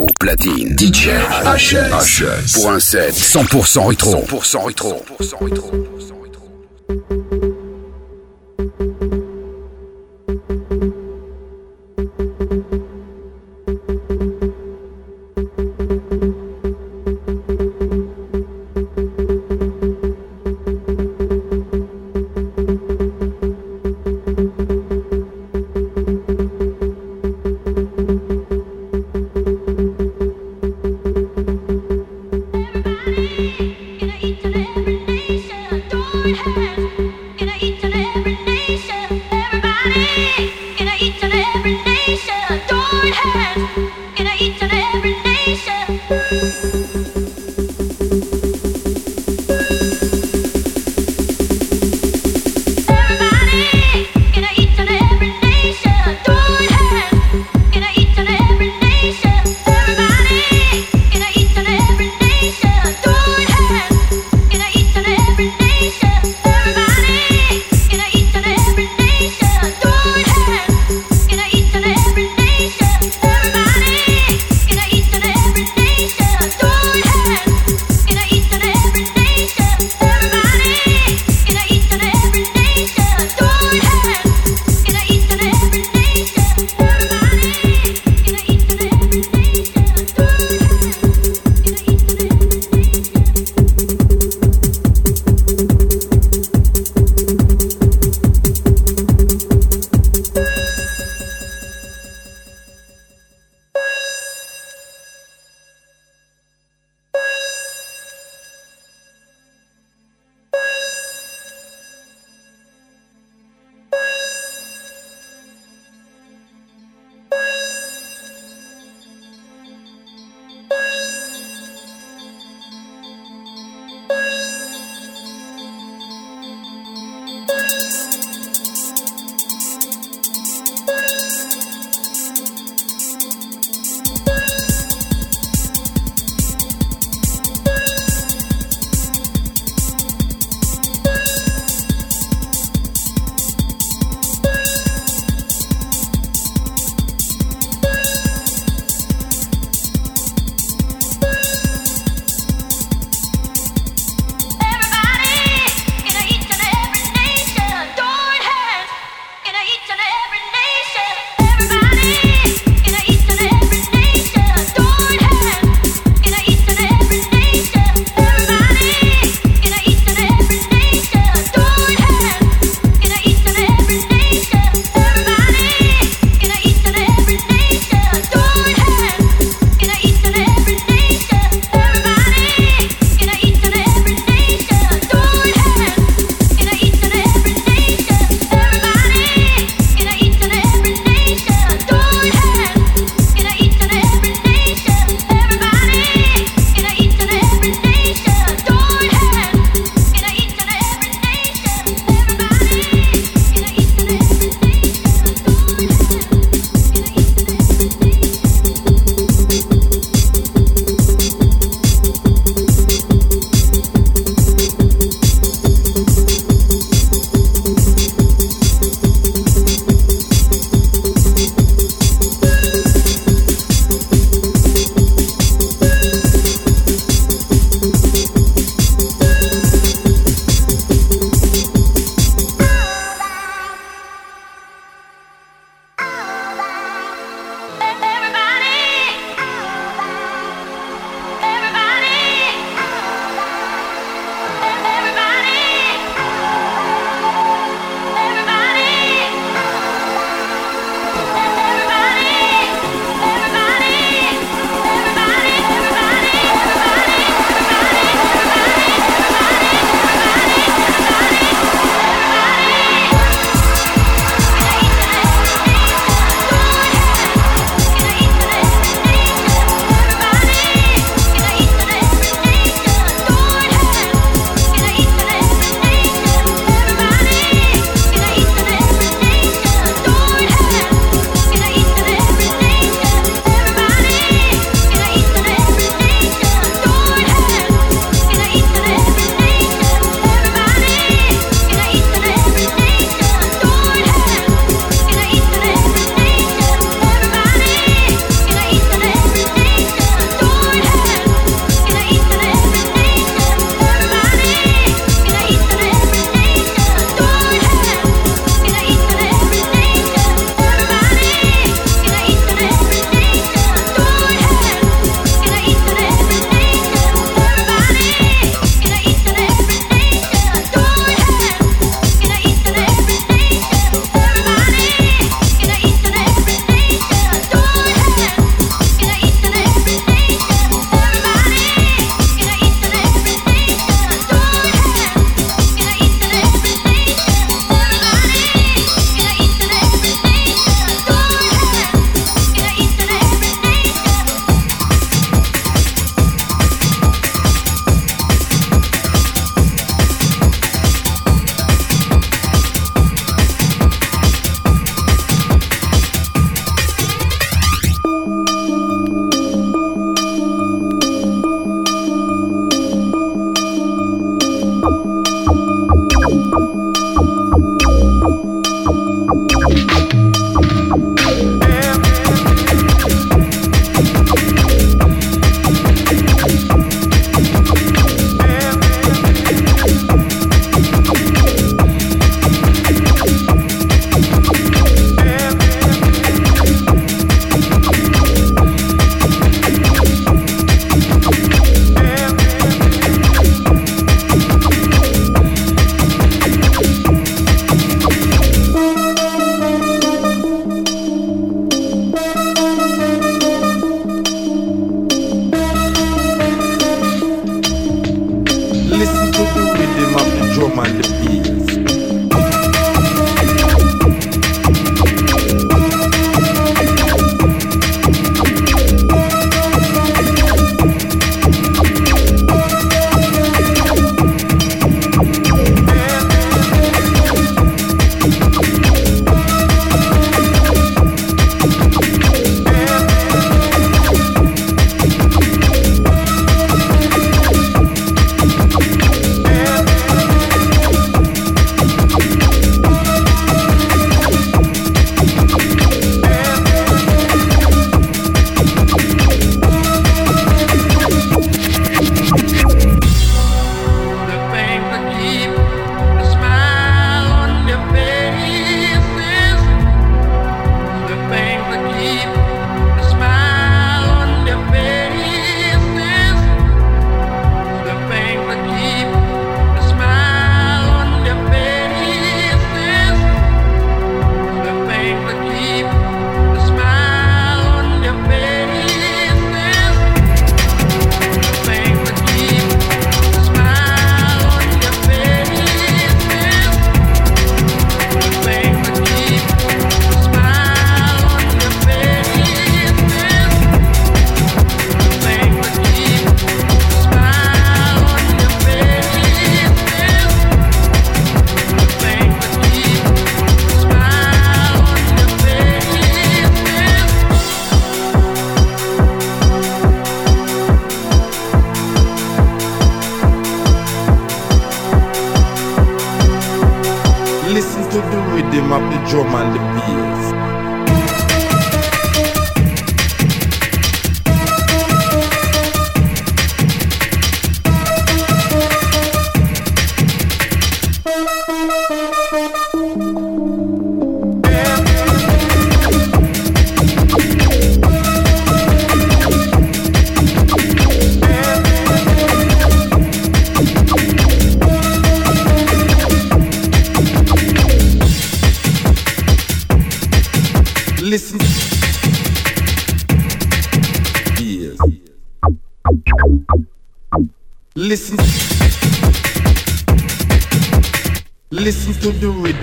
Au platine, DJ HS. Pour un set 100% rétro. 100% rétro. 100% rétro. drum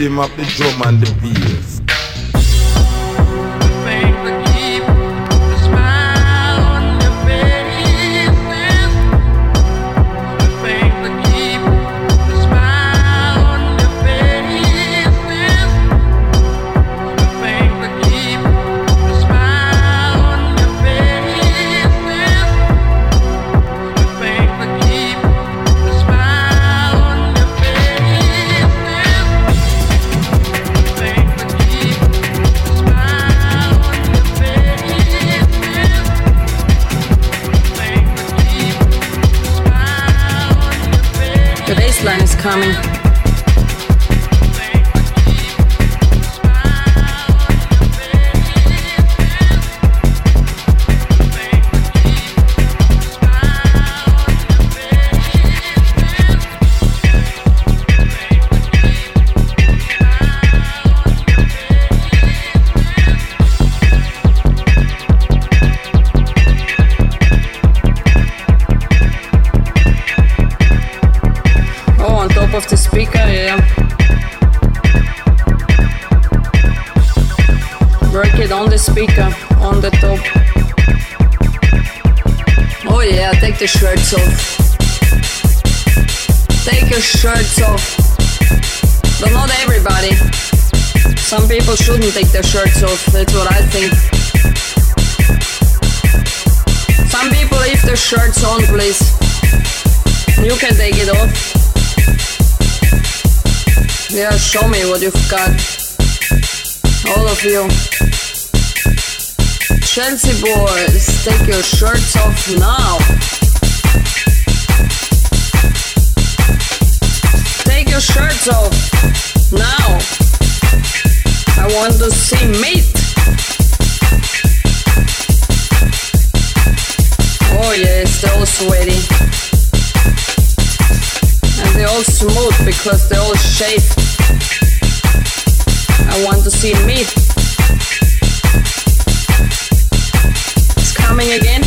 the rhythm of the drum and the bass. coming. Take their shirts off. That's what I think. Some people leave their shirts on, please. You can take it off. Yeah, show me what you've got. All of you. Chelsea boys, take your shirts off now. Take your shirts off now. I want to see meat. Oh yes, all sweaty. And they're all smooth because they're all shaved. I want to see meat. It's coming again.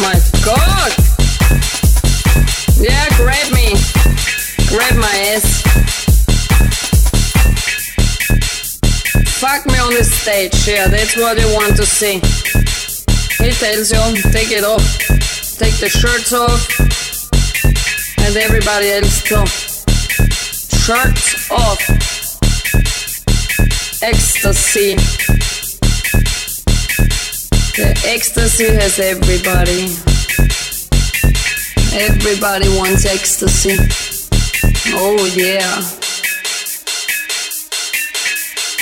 My god! Yeah, grab me. Grab my ass. Fuck me on the stage, yeah, that's what you want to see. He tells you, take it off, take the shirts off, and everybody else too. Shirts off. Ecstasy. The ecstasy has everybody. Everybody wants ecstasy. Oh yeah.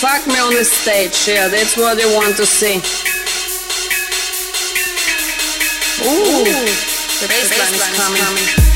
Fuck me on the stage, yeah, that's what they want to see. Ooh, the bassline is coming. coming.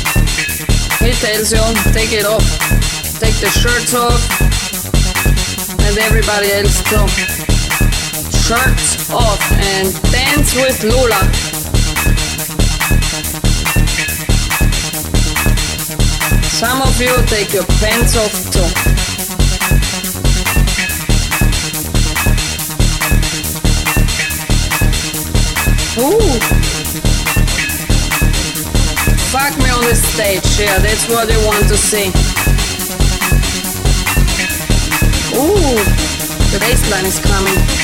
You, take it off, take the shirts off, and everybody else too. Shirts off and dance with Lula. Some of you take your pants off too. Ooh. On the stage, yeah, that's what they want to see. Ooh, the bassline is coming.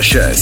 DJ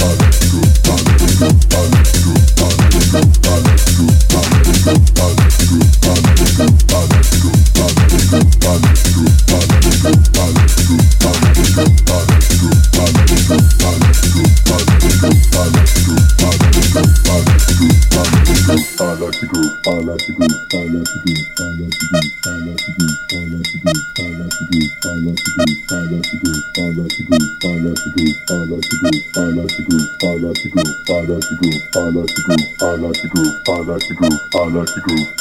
bug.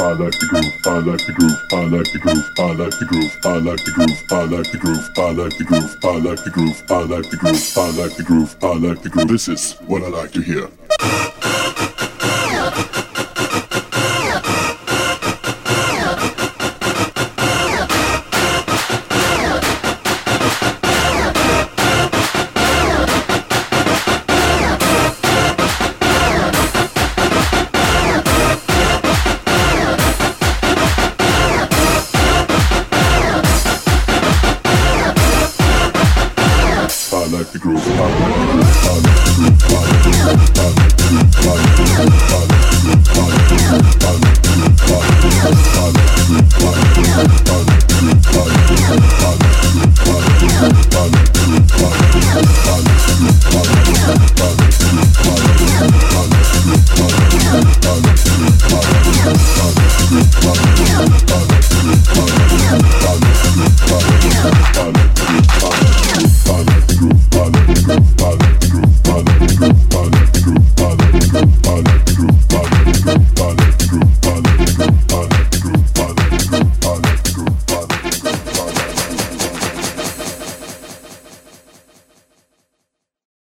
I like the groove, I like the groove, I like the groove, I like the groove, I like the groove, I like the groove, I like the groove, I like the groove, I like the groove, I like the groove, I like the groove. This is what I like to hear.